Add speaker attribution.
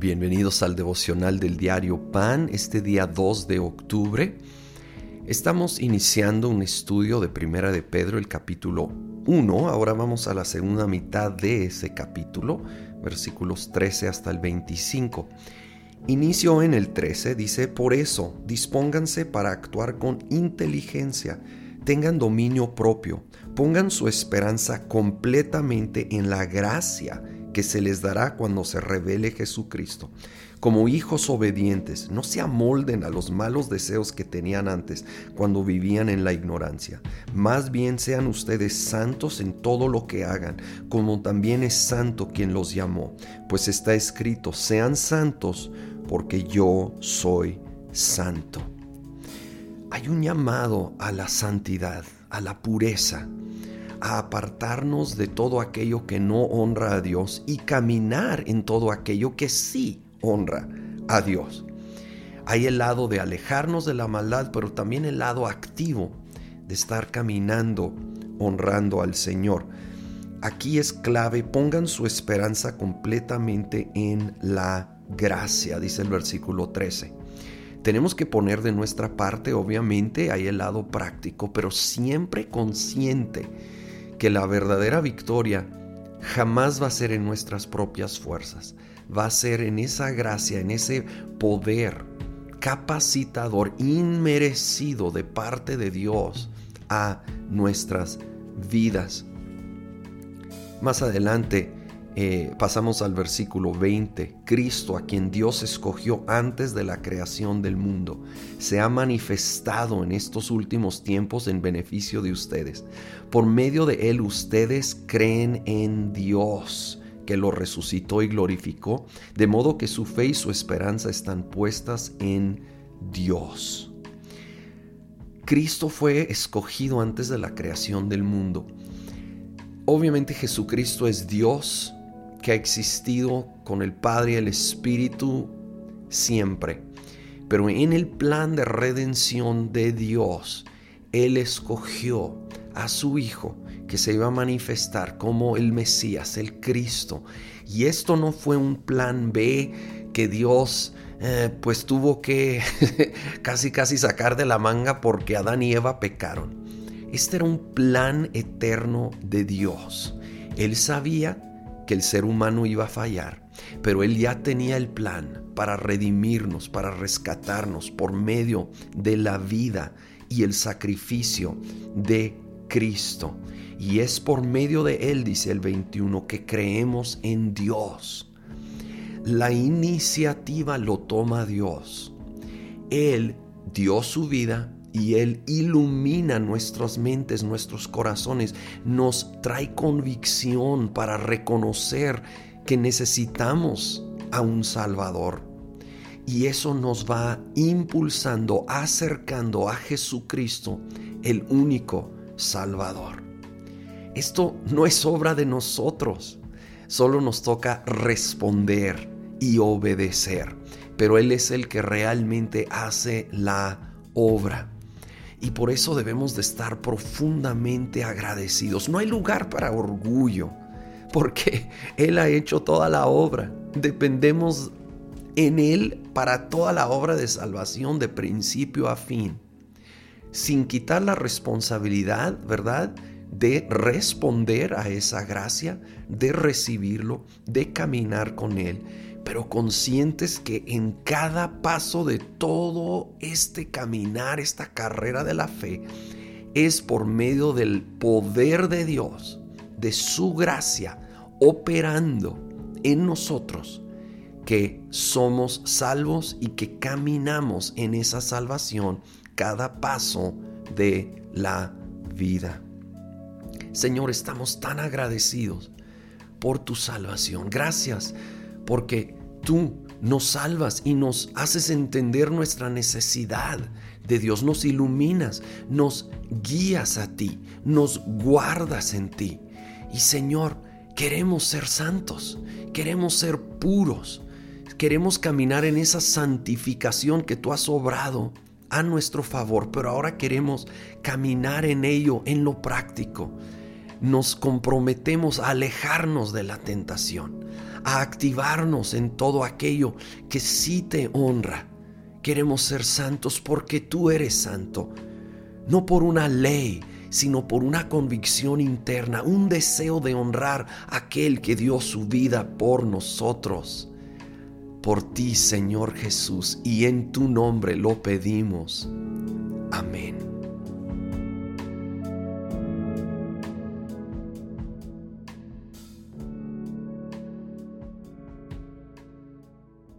Speaker 1: Bienvenidos al devocional del diario Pan, este día 2 de octubre. Estamos iniciando un estudio de Primera de Pedro, el capítulo 1. Ahora vamos a la segunda mitad de ese capítulo, versículos 13 hasta el 25. Inicio en el 13, dice, por eso, dispónganse para actuar con inteligencia, tengan dominio propio, pongan su esperanza completamente en la gracia que se les dará cuando se revele Jesucristo. Como hijos obedientes, no se amolden a los malos deseos que tenían antes cuando vivían en la ignorancia. Más bien sean ustedes santos en todo lo que hagan, como también es santo quien los llamó. Pues está escrito, sean santos porque yo soy santo. Hay un llamado a la santidad, a la pureza a apartarnos de todo aquello que no honra a Dios y caminar en todo aquello que sí honra a Dios. Hay el lado de alejarnos de la maldad, pero también el lado activo de estar caminando honrando al Señor. Aquí es clave, pongan su esperanza completamente en la gracia, dice el versículo 13. Tenemos que poner de nuestra parte, obviamente, hay el lado práctico, pero siempre consciente que la verdadera victoria jamás va a ser en nuestras propias fuerzas, va a ser en esa gracia, en ese poder capacitador inmerecido de parte de Dios a nuestras vidas. Más adelante eh, pasamos al versículo 20. Cristo, a quien Dios escogió antes de la creación del mundo, se ha manifestado en estos últimos tiempos en beneficio de ustedes. Por medio de Él ustedes creen en Dios que lo resucitó y glorificó, de modo que su fe y su esperanza están puestas en Dios. Cristo fue escogido antes de la creación del mundo. Obviamente Jesucristo es Dios, que ha existido con el Padre y el Espíritu siempre. Pero en el plan de redención de Dios, Él escogió a su Hijo que se iba a manifestar como el Mesías, el Cristo. Y esto no fue un plan B que Dios eh, pues tuvo que casi casi sacar de la manga porque Adán y Eva pecaron. Este era un plan eterno de Dios. Él sabía que el ser humano iba a fallar, pero Él ya tenía el plan para redimirnos, para rescatarnos por medio de la vida y el sacrificio de Cristo. Y es por medio de Él, dice el 21, que creemos en Dios. La iniciativa lo toma Dios. Él dio su vida y Él ilumina nuestras mentes, nuestros corazones, nos trae convicción para reconocer que necesitamos a un Salvador. Y eso nos va impulsando, acercando a Jesucristo, el único Salvador. Esto no es obra de nosotros, solo nos toca responder y obedecer, pero Él es el que realmente hace la obra y por eso debemos de estar profundamente agradecidos. No hay lugar para orgullo, porque Él ha hecho toda la obra. Dependemos en Él para toda la obra de salvación de principio a fin, sin quitar la responsabilidad, ¿verdad? de responder a esa gracia, de recibirlo, de caminar con Él pero conscientes que en cada paso de todo este caminar, esta carrera de la fe, es por medio del poder de Dios, de su gracia, operando en nosotros, que somos salvos y que caminamos en esa salvación cada paso de la vida. Señor, estamos tan agradecidos por tu salvación. Gracias porque tú nos salvas y nos haces entender nuestra necesidad de Dios, nos iluminas, nos guías a ti, nos guardas en ti. Y Señor, queremos ser santos, queremos ser puros, queremos caminar en esa santificación que tú has obrado a nuestro favor, pero ahora queremos caminar en ello, en lo práctico. Nos comprometemos a alejarnos de la tentación a activarnos en todo aquello que sí te honra. Queremos ser santos porque tú eres santo, no por una ley, sino por una convicción interna, un deseo de honrar a aquel que dio su vida por nosotros. Por ti, Señor Jesús, y en tu nombre lo pedimos. Amén.